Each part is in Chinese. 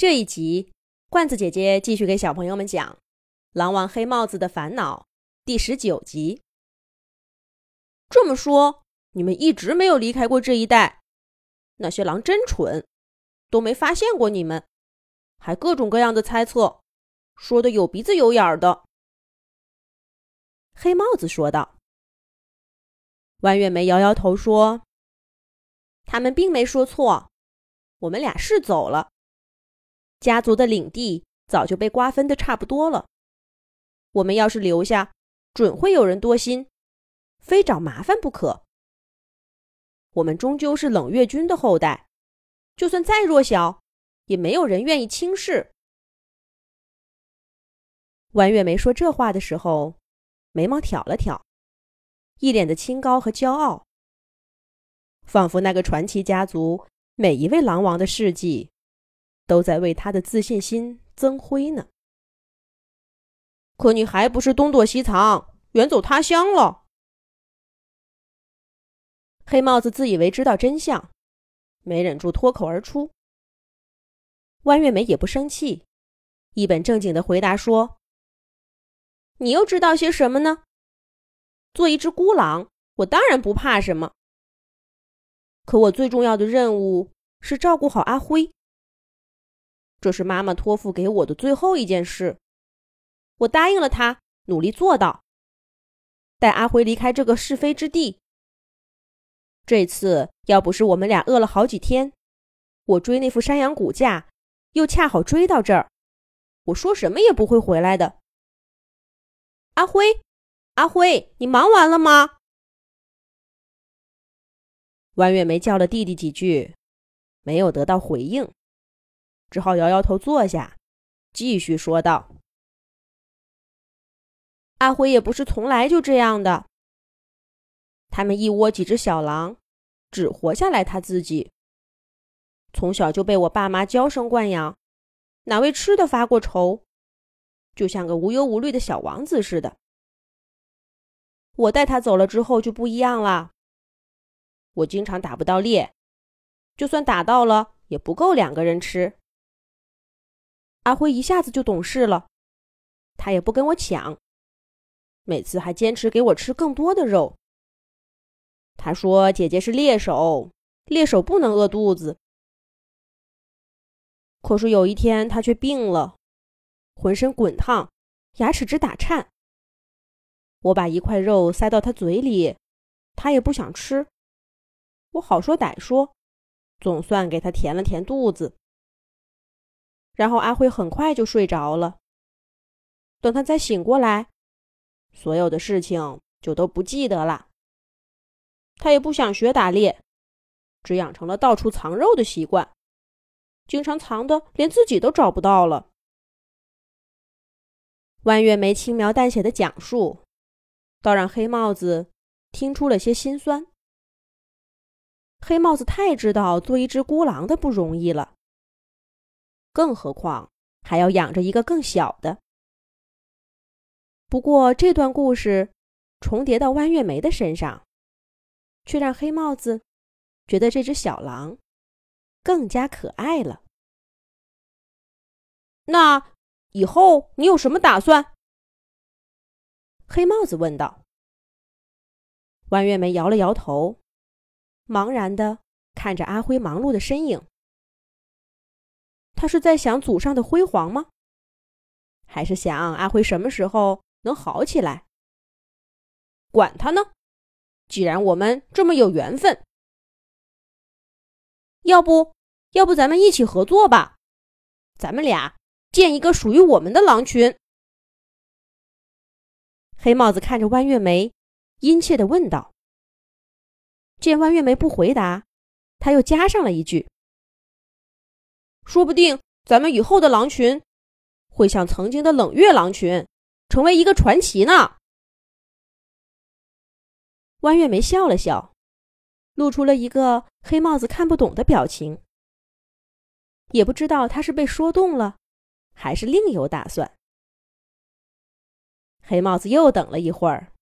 这一集，罐子姐姐继续给小朋友们讲《狼王黑帽子的烦恼》第十九集。这么说，你们一直没有离开过这一带？那些狼真蠢，都没发现过你们，还各种各样的猜测，说的有鼻子有眼的。黑帽子说道。弯月梅摇摇头说：“他们并没说错，我们俩是走了。”家族的领地早就被瓜分的差不多了，我们要是留下，准会有人多心，非找麻烦不可。我们终究是冷月军的后代，就算再弱小，也没有人愿意轻视。弯月梅说这话的时候，眉毛挑了挑，一脸的清高和骄傲，仿佛那个传奇家族每一位狼王的事迹。都在为他的自信心增辉呢。可你还不是东躲西藏，远走他乡了？黑帽子自以为知道真相，没忍住脱口而出。弯月梅也不生气，一本正经的回答说：“你又知道些什么呢？做一只孤狼，我当然不怕什么。可我最重要的任务是照顾好阿辉。”这是妈妈托付给我的最后一件事，我答应了她，努力做到，带阿辉离开这个是非之地。这次要不是我们俩饿了好几天，我追那副山羊骨架，又恰好追到这儿，我说什么也不会回来的。阿辉，阿辉，你忙完了吗？弯月梅叫了弟弟几句，没有得到回应。只好摇摇头，坐下，继续说道：“阿辉也不是从来就这样的。他们一窝几只小狼，只活下来他自己。从小就被我爸妈娇生惯养，哪为吃的发过愁，就像个无忧无虑的小王子似的。我带他走了之后就不一样了。我经常打不到猎，就算打到了，也不够两个人吃。”阿辉一下子就懂事了，他也不跟我抢，每次还坚持给我吃更多的肉。他说：“姐姐是猎手，猎手不能饿肚子。”可是有一天他却病了，浑身滚烫，牙齿直打颤。我把一块肉塞到他嘴里，他也不想吃。我好说歹说，总算给他填了填肚子。然后阿辉很快就睡着了。等他再醒过来，所有的事情就都不记得了。他也不想学打猎，只养成了到处藏肉的习惯，经常藏的连自己都找不到了。万月梅轻描淡写的讲述，倒让黑帽子听出了些心酸。黑帽子太知道做一只孤狼的不容易了。更何况还要养着一个更小的。不过这段故事重叠到弯月梅的身上，却让黑帽子觉得这只小狼更加可爱了。那以后你有什么打算？黑帽子问道。弯月梅摇了摇头，茫然的看着阿辉忙碌的身影。他是在想祖上的辉煌吗？还是想阿辉什么时候能好起来？管他呢！既然我们这么有缘分，要不要不咱们一起合作吧？咱们俩建一个属于我们的狼群。黑帽子看着弯月梅，殷切的问道。见弯月梅不回答，他又加上了一句。说不定咱们以后的狼群，会像曾经的冷月狼群，成为一个传奇呢。弯月梅笑了笑，露出了一个黑帽子看不懂的表情，也不知道他是被说动了，还是另有打算。黑帽子又等了一会儿，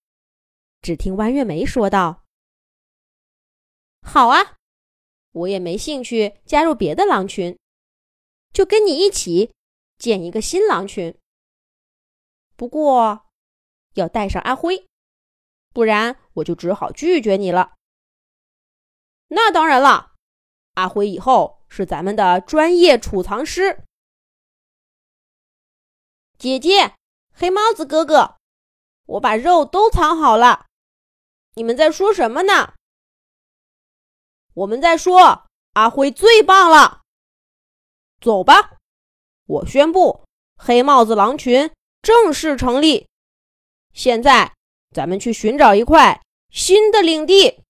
只听弯月梅说道：“好啊，我也没兴趣加入别的狼群。”就跟你一起建一个新狼群。不过要带上阿辉，不然我就只好拒绝你了。那当然了，阿辉以后是咱们的专业储藏师。姐姐，黑帽子哥哥，我把肉都藏好了。你们在说什么呢？我们在说阿辉最棒了。走吧，我宣布黑帽子狼群正式成立。现在，咱们去寻找一块新的领地。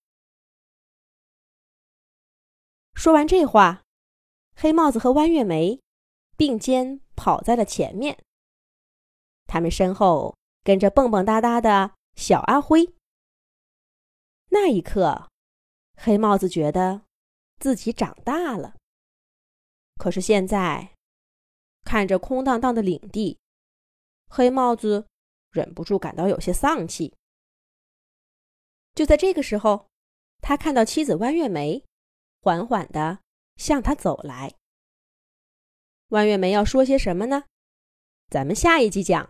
说完这话，黑帽子和弯月梅并肩跑在了前面。他们身后跟着蹦蹦哒哒的小阿辉。那一刻，黑帽子觉得自己长大了。可是现在，看着空荡荡的领地，黑帽子。忍不住感到有些丧气。就在这个时候，他看到妻子弯月梅缓缓的向他走来。弯月梅要说些什么呢？咱们下一集讲。